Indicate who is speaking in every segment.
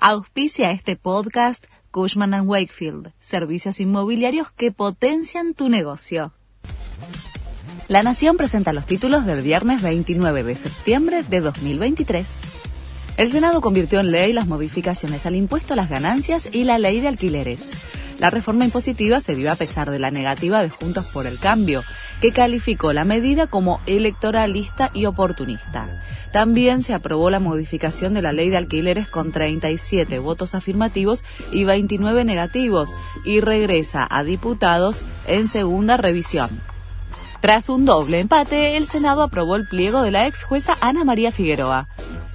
Speaker 1: Auspicia este podcast Cushman ⁇ Wakefield, servicios inmobiliarios que potencian tu negocio. La Nación presenta los títulos del viernes 29 de septiembre de 2023. El Senado convirtió en ley las modificaciones al impuesto a las ganancias y la ley de alquileres. La reforma impositiva se dio a pesar de la negativa de Juntos por el Cambio, que calificó la medida como electoralista y oportunista. También se aprobó la modificación de la ley de alquileres con 37 votos afirmativos y 29 negativos y regresa a diputados en segunda revisión. Tras un doble empate, el Senado aprobó el pliego de la ex jueza Ana María Figueroa.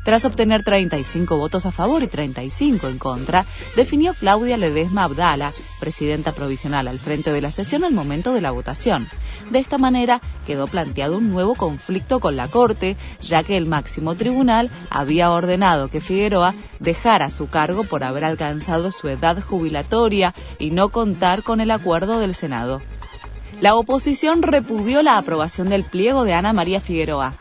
Speaker 1: Tras obtener 35 votos a favor y 35 en contra, definió Claudia Ledesma Abdala, presidenta provisional al frente de la sesión al momento de la votación. De esta manera quedó planteado un nuevo conflicto con la Corte, ya que el máximo tribunal había ordenado que Figueroa dejara su cargo por haber alcanzado su edad jubilatoria y no contar con el acuerdo del Senado. La oposición repudió la aprobación del pliego de Ana María Figueroa.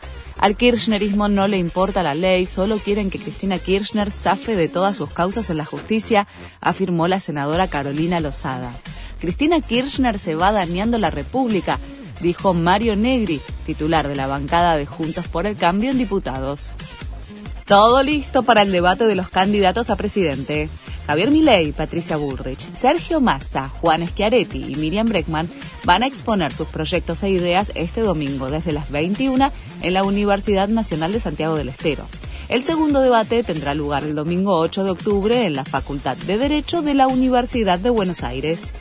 Speaker 1: Al kirchnerismo no le importa la ley, solo quieren que Cristina Kirchner zafe de todas sus causas en la justicia, afirmó la senadora Carolina Lozada. Cristina Kirchner se va dañando la República, dijo Mario Negri, titular de la bancada de Juntos por el Cambio en Diputados. Todo listo para el debate de los candidatos a presidente. Javier Milei, Patricia Bullrich, Sergio Massa, Juan Schiaretti y Miriam Breckman van a exponer sus proyectos e ideas este domingo desde las 21 en la Universidad Nacional de Santiago del Estero. El segundo debate tendrá lugar el domingo 8 de octubre en la Facultad de Derecho de la Universidad de Buenos Aires.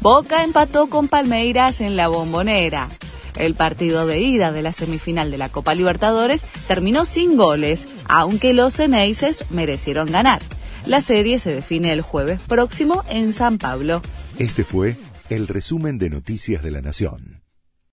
Speaker 1: Boca empató con Palmeiras en la bombonera. El partido de ida de la semifinal de la Copa Libertadores terminó sin goles, aunque los Eneises merecieron ganar. La serie se define el jueves próximo en San Pablo.
Speaker 2: Este fue el resumen de Noticias de la Nación.